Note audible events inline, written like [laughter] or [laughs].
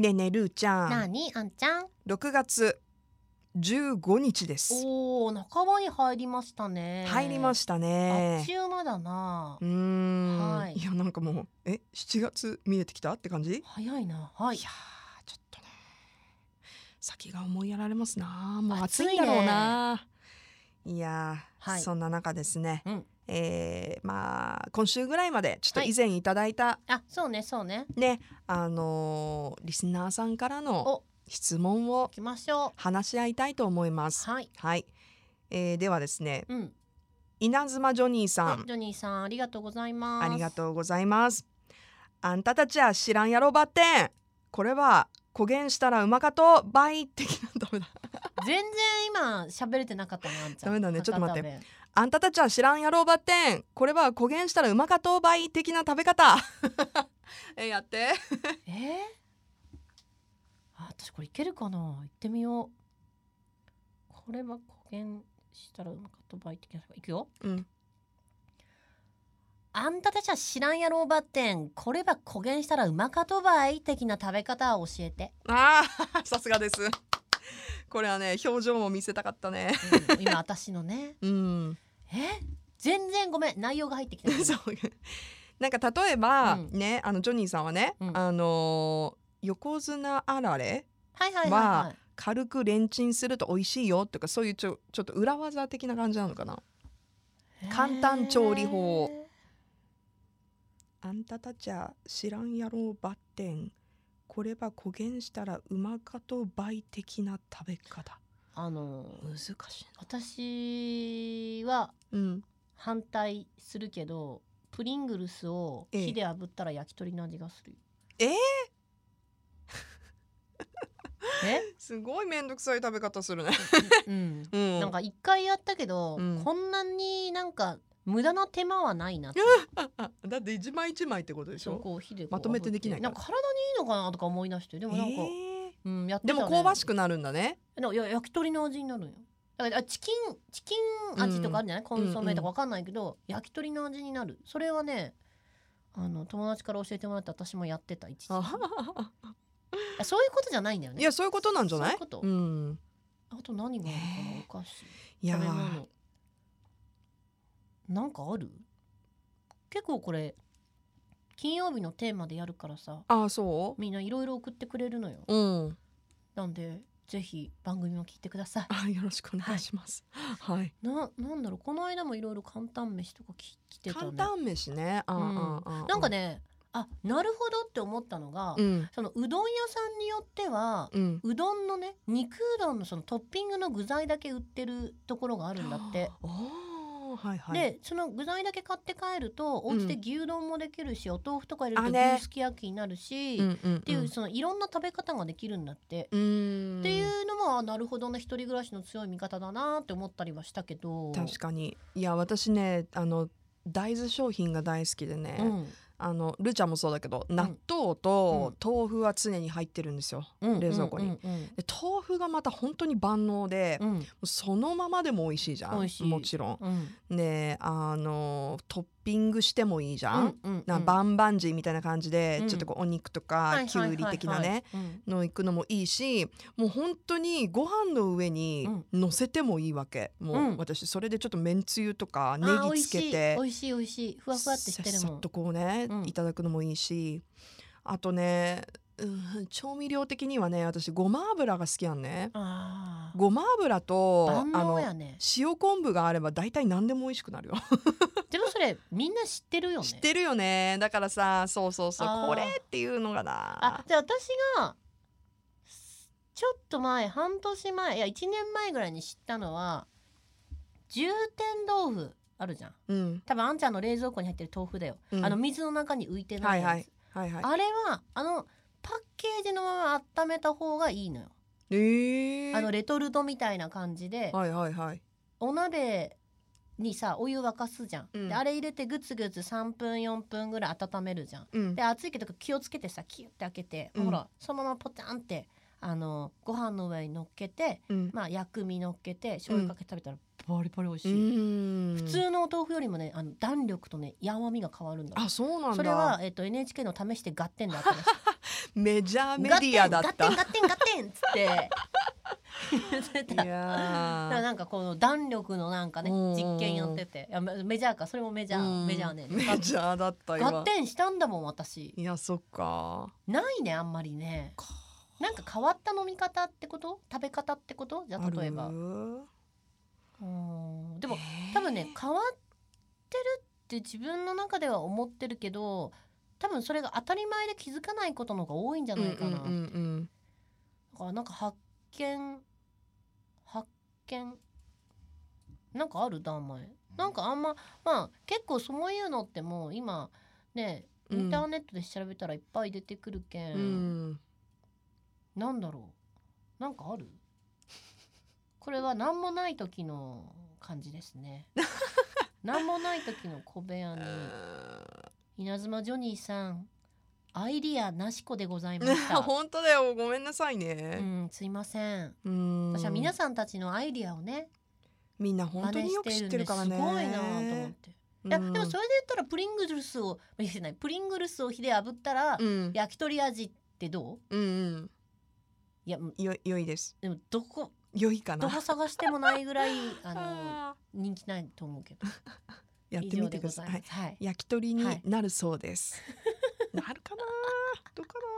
ねえねえるーちゃなんに？あんちゃん？6月15日です。おお半ばに入りましたね。入りましたあっねちゅう間だな。うーん、はい。い、やなんかもうえ？7月見えてきたって感じ、早いな。はい。いやーちょっとね。先が思いやられますな。もう暑いんだろうな。いやー、はい。そんな中ですね、うんえーまあ今週ぐらいまでちょっとはい。以前いただいたあそうねそうね。ね、あのーリスナーさんからのお。質問を行きましょ話し合いたいと思います。うはい。はい、えーではですねうん。稲妻ジョニーさん。はいジョニーさんありがとうございます。ありがとうございます。あんたたちは知らんやろばってん。これは焦げんしたらうまかと倍的なダメだ全然今喋れてなかったなあんちゃんダメだね。ちょっと待って。博多弁。あんたたちは知らんやろばってん。これは焦げんしたらうまかと倍的な食べ方。[laughs] えやって。[laughs] え？ー、あ私これいけるかな？行ってみよう。これは焦げんしたらうまかった場合的ないくよ。うん。あんたたちは知らんやろうばってん。これは焦げんしたらうまかとばい的な食べ方を教えて、あーさすがですこれはね表情も見せたかったね。うん今私のね。[laughs] うん。え？全然ごめん。内容が入ってきてない。[laughs] そう。なんか例えば、うん。ねあのジョニーさんはね、うん。あのー横綱あられはいはい軽くレンチンすると美味しいよとかそういうちょちょっと裏技的な感じなのかな。簡単調理法。へあんたたちゃ知らんやろうばってんこれは焦げんしたらうまかと倍的な食べ方。ーあの難しいな。私はうん。反対するけどプリングルスをええ。火で炙ったら焼き鳥の味がする。よえ？ー [laughs] え？すごいめんどくさい食べ方するね。うん。[laughs] うん。なんか一回やったけど、うん。こんなになんか無駄な手間はないなってあだって一枚一枚ってことでしょ？こう火でまとめてできないなんか体にいいのかなとか思い出して。でもなんか、えー。うんやってね、も香ばしくなるんだね。いや焼き鳥の味になるんよ。だからあチキンチキン味とかあるんじゃない、コンソメとかわかんないけど、焼き鳥の味になる。それはねあの友達から教えてもらって私もやってた一時。そういうことじゃないんだよね。いやそういうことなんじゃない？そういうこと？ん。あと何があるかな？へお菓子。いやなんかある？結構これ金曜日のテーマでやるからさあそみんないろいろ送ってくれるのよ。ううん。なんでぜひ番組も聞いてください。あよろしくお願いします。はい。ななんだろうこの間もいろいろ簡単飯とかき来てたね。簡単飯ね。ああああなんかねあなるほどって思ったのが、うん。そのうどん屋さんによっては、うん。うどんのね肉うどんのそのトッピングの具材だけ売ってるところがあるんだって。ああはいはい。でその具材だけ買って帰るとお家で牛丼もできるし、お豆腐とか入れると牛すき焼きになるし、うんうんっていうそのいろんな食べ方ができるんだって。うん。っていうのもあなるほどな一人暮らしの強い味方だなって思ったりはしたけど。確かに。いや私ねあの大豆商品が大好きでね、うんあのルチャもそうだけど納豆と豆腐は常に入ってるんですよ、うん。冷蔵庫に。うんうんで豆腐がまた本当に万能で、そのままでも美味しいじゃん。もちろん。うん。であのトッピングしてもいいじゃん、なバンバンジーみたいな感じで、うん。ちょっとこうお肉とはいかきゅうり的なね、の行くのもいいしもう本当にご飯の上に乗せてもいいわけ、もううん。私それでちょっとめんつゆとかあネギつけて美味しい。美味しいふわふわってしてるもん。さっとこうね、うん。いただくのもいいし。あとね、うん、調味料的にはね私ごま油が好きやんね。あー。ごま油と万あの能やね。塩昆布があれば大体何でも美味しくなるよ。でもそれみんな知ってるよね。知ってるよね。だからさそうそうそうこれっていうのがあな。じゃあ私がちょっと前半年前いや1年前ぐらいに知ったのは重点豆腐あるじゃん。うん。多分あんちゃんの冷蔵庫に入ってる豆腐だよ、うん。あの水の中に浮いてないやつ、はいはい。はいはい。あれはあののまま温めた方がいいのよ、えー、あのレトルトみたいな感じで、はいはいはい。お鍋にさお湯沸かすじゃん、うん。であれ入れてグツグツ3分4分ぐらい温めるじゃん。うん。で熱いけど気をつけてさキュッて開けて、うん。ほらそのままポチャンってあのご飯の上に乗っけてうん。まあ薬味乗っけて醤油かけて食べたらバリバリ美味しうい、ん。普通のお豆腐よりもねあの弾力とね柔みが変わるんだあそうなんだ。それは、えっと NHK の試して合点であったらしいメジャーメディアだった。ガッテンガッテンガッテンっつって。[laughs] いやなんかこの弾力のなんかねうん。実験やってて。いやメメジャーか。それもメジャー、うん。メジャーね。メジャーだった合今点したんだもん私。いやそっか。ないねあんまりね。なんか変わった飲み方ってこと？食べ方ってこと？じゃあ例えば。うん。でもえー。多分ね変わってるって自分の中では思ってるけど多分それが当たり前で気づかないことの方が多いんじゃないかな、うんうんうん。だからなんか発見発見なんかあるだ前なんかあんままあ結構そういうのってもう今ねインターネットで調べたらいっぱい出てくるけん、うん。うんなんだろう。なんかある？これは何もない時の感じですね。[laughs] 何もない時の小部屋に稲妻ジョニーさんアイディアなしこでございました。[laughs] 本当だよ。ごめんなさいうねんすいません。うん。私は皆さんたちのアイディアをねみんな本当によく知ってるからね。すごいなと思って、いやでもそれで言ったらプリングルスをいやないプリングルスを火で炙ったら、うん。焼き鳥味ってどう？うんうん。いやうん。よ良いです。でもどこ良いかな。どこ探してもないぐらいあのあ [laughs] 人気ないと思うけど。ーやってみてください。はい、焼き鳥になるそうです。[laughs] なるかなどうかな